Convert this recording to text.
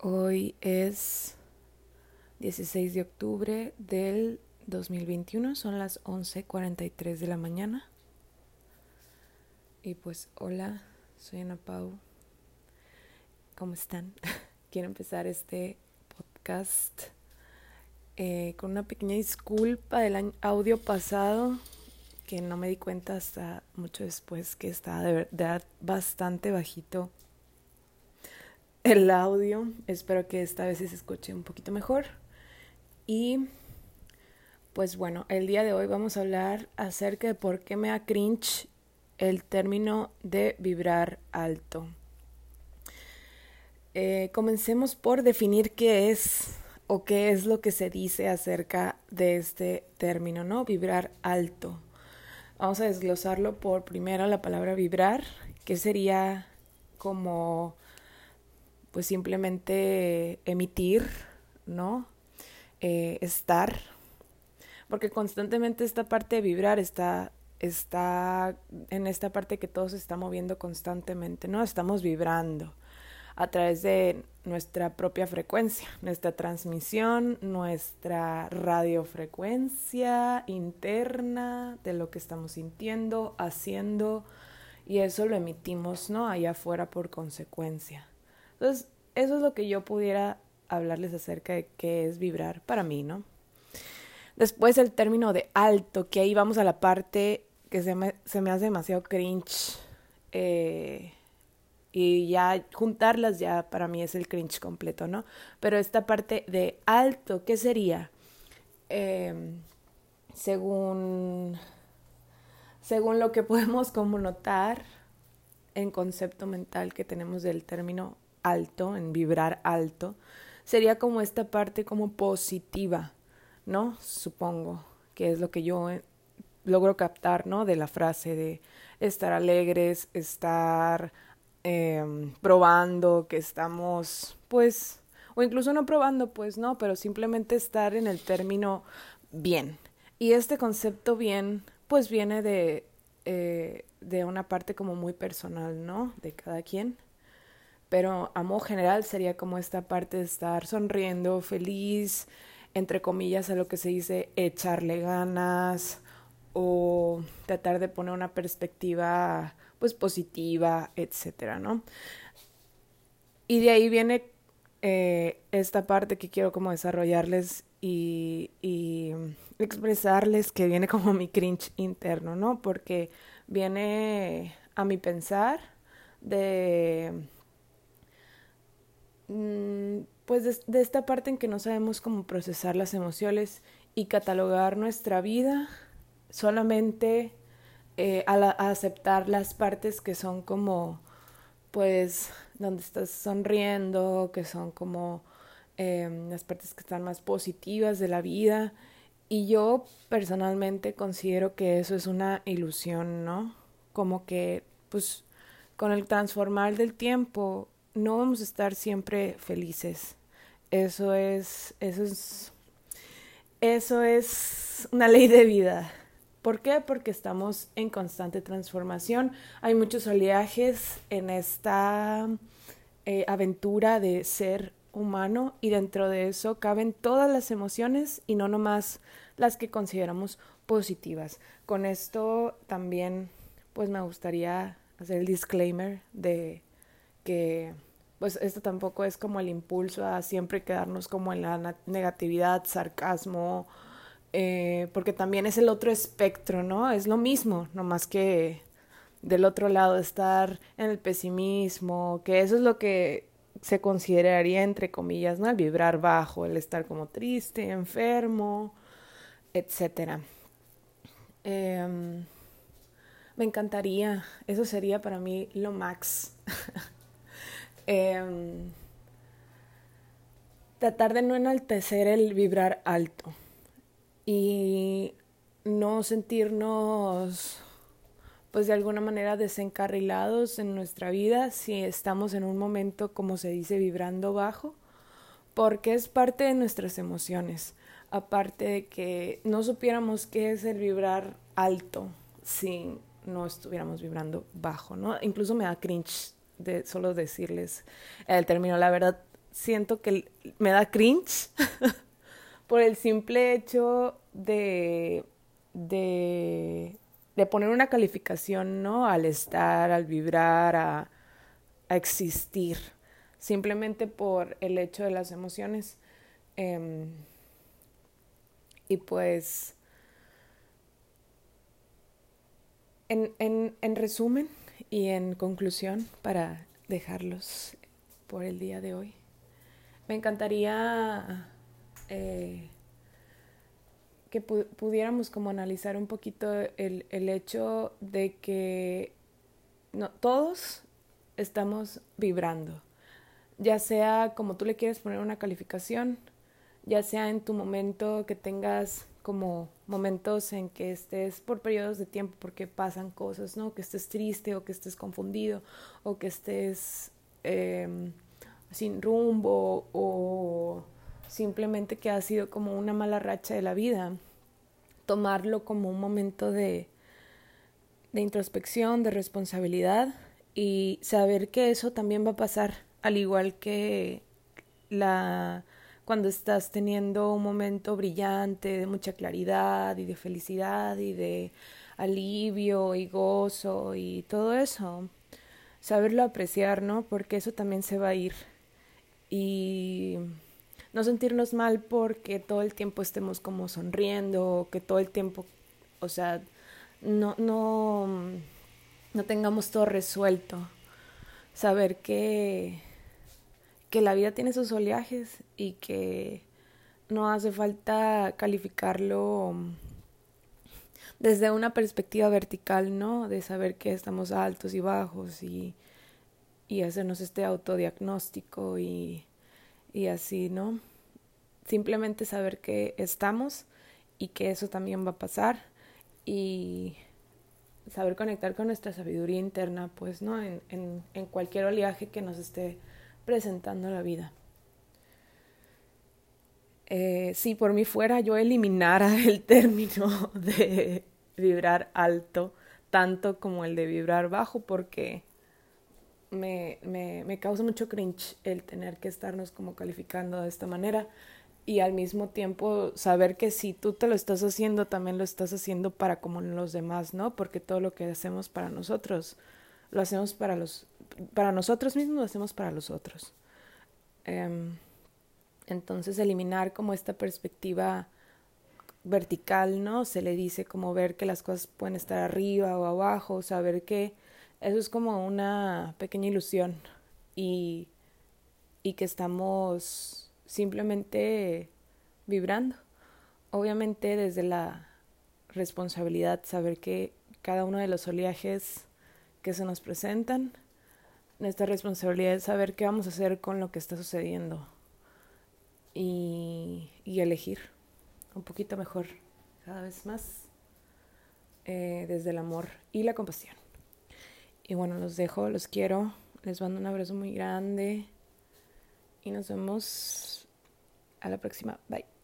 Hoy es 16 de octubre del 2021, son las 11:43 de la mañana. Y pues hola, soy Ana Pau. ¿Cómo están? Quiero empezar este podcast eh, con una pequeña disculpa del audio pasado que no me di cuenta hasta mucho después que estaba de verdad bastante bajito el audio. Espero que esta vez se escuche un poquito mejor. Y pues bueno, el día de hoy vamos a hablar acerca de por qué me da cringe el término de vibrar alto. Eh, comencemos por definir qué es o qué es lo que se dice acerca de este término, ¿no? Vibrar alto. Vamos a desglosarlo por primero la palabra vibrar, que sería como pues simplemente emitir, ¿no? Eh, estar, porque constantemente esta parte de vibrar está, está en esta parte que todo se está moviendo constantemente, ¿no? Estamos vibrando a través de nuestra propia frecuencia, nuestra transmisión, nuestra radiofrecuencia interna de lo que estamos sintiendo, haciendo, y eso lo emitimos, ¿no? Allá afuera por consecuencia. Entonces, eso es lo que yo pudiera hablarles acerca de qué es vibrar para mí, ¿no? Después el término de alto, que ahí vamos a la parte que se me, hace demasiado cringe. Eh, y ya juntarlas ya para mí es el cringe completo, ¿no? Pero esta parte de alto, ¿qué sería? Em, según, según lo que podemos como notar en concepto mental que tenemos del término alto, en vibrar alto, sería como esta parte como positiva, ¿no? Supongo que es lo que yo eh, logro captar, ¿no? De la frase de estar alegres, estar em, probando, que estamos, pues, o incluso no probando, pues, no, pero simplemente estar en el término bien. Y este concepto bien, pues, viene de, eh, de una parte como muy personal, ¿no? De cada quien pero a modo general sería como esta parte de estar sonriendo, feliz, entre comillas a lo que se dice echarle ganas o tratar de poner una perspectiva pues positiva, etcétera, ¿no? Y de ahí viene eh, esta parte que quiero como desarrollarles y, y expresarles que viene como mi cringe interno, ¿no? Porque viene a mi pensar de pues de, esta parte en que no sabemos cómo procesar las emociones y catalogar nuestra vida solamente eh, a, aceptar las partes que son como pues donde estás sonriendo, que son como em, las partes que están más positivas de la vida. Y yo personalmente considero que eso es una ilusión, ¿no? Como que, pues, con el transformar del tiempo, no vamos a estar siempre felices. Eso es, eso es, eso es una ley de vida. ¿Por qué? Porque estamos en constante transformación. Hay muchos oleajes en esta eh, aventura de ser humano y dentro de eso caben todas las emociones y no nomás las que consideramos positivas. Con esto también pues me gustaría hacer el disclaimer de que pues esto tampoco es como el impulso a siempre quedarnos como en la negatividad, sarcasmo, eh, porque también es el otro espectro, ¿no? Es lo mismo, nomás que del otro lado estar en el pesimismo, que eso es lo que se consideraría entre comillas, ¿no? El vibrar bajo, el estar como triste, enfermo, etcétera. Em, me encantaría, eso sería para mí lo max. Em, tratar de no enaltecer el vibrar alto y no sentirnos pues de alguna manera desencarrilados en nuestra vida si estamos en un momento como se dice vibrando bajo porque es parte de nuestras emociones. Aparte de que no supiéramos qué es el vibrar alto si no estuviéramos vibrando bajo no incluso me da cringe de solo decirles el término. La verdad, siento que me da cringe por el simple hecho de, de, poner una calificación, ¿no? Al estar, al vibrar, a, a existir, simplemente por el hecho de las emociones. Em, y pues, en, en, en resumen y en conclusión, para dejarlos por el día de hoy, me encantaría eh, que pudiéramos como analizar un poquito el, el hecho de que no, todos estamos vibrando, ya sea como tú le quieres poner una calificación, ya sea en tu momento que tengas como momentos en que estés por periodos de tiempo porque pasan cosas, ¿no? Que estés triste o que estés confundido o que estés em, sin rumbo o simplemente que ha sido como una mala racha de la vida. Tomarlo como un momento de, de introspección, de responsabilidad y saber que eso también va a pasar, al igual que la cuando estás teniendo un momento brillante de mucha claridad y de felicidad y de alivio y gozo y todo eso, saberlo apreciar, ¿no? Porque eso también se va a ir. Y no sentirnos mal porque todo el tiempo estemos como sonriendo, que todo el tiempo, o sea, no, no, no tengamos todo resuelto. Saber que que la vida tiene sus oleajes y que no hace falta calificarlo desde una perspectiva vertical, ¿no? De saber que estamos altos y bajos y, y hacernos este autodiagnóstico y, y así, ¿no? Simplemente saber que estamos y que eso también va a pasar y saber conectar con nuestra sabiduría interna, pues, ¿no? En, en, en cualquier oleaje que nos esté presentando la vida. Eh, si por mí fuera, yo eliminara el término de vibrar alto, tanto como el de vibrar bajo, porque me, me, me causa mucho cringe el tener que estarnos como calificando de esta manera y al mismo tiempo saber que si tú te lo estás haciendo, también lo estás haciendo para como los demás, ¿no? Porque todo lo que hacemos para nosotros, lo hacemos para los para nosotros mismos, lo hacemos para los otros. Em, entonces, eliminar como esta perspectiva vertical, ¿no? Se le dice como ver que las cosas pueden estar arriba o abajo, saber que eso es como una pequeña ilusión y, y que estamos simplemente vibrando. Obviamente desde la responsabilidad, saber que cada uno de los oleajes que se nos presentan nuestra responsabilidad es saber qué vamos a hacer con lo que está sucediendo y, y elegir un poquito mejor, cada vez más, eh, desde el amor y la compasión. Y bueno, los dejo, los quiero, les mando un abrazo muy grande y nos vemos a la próxima. Bye.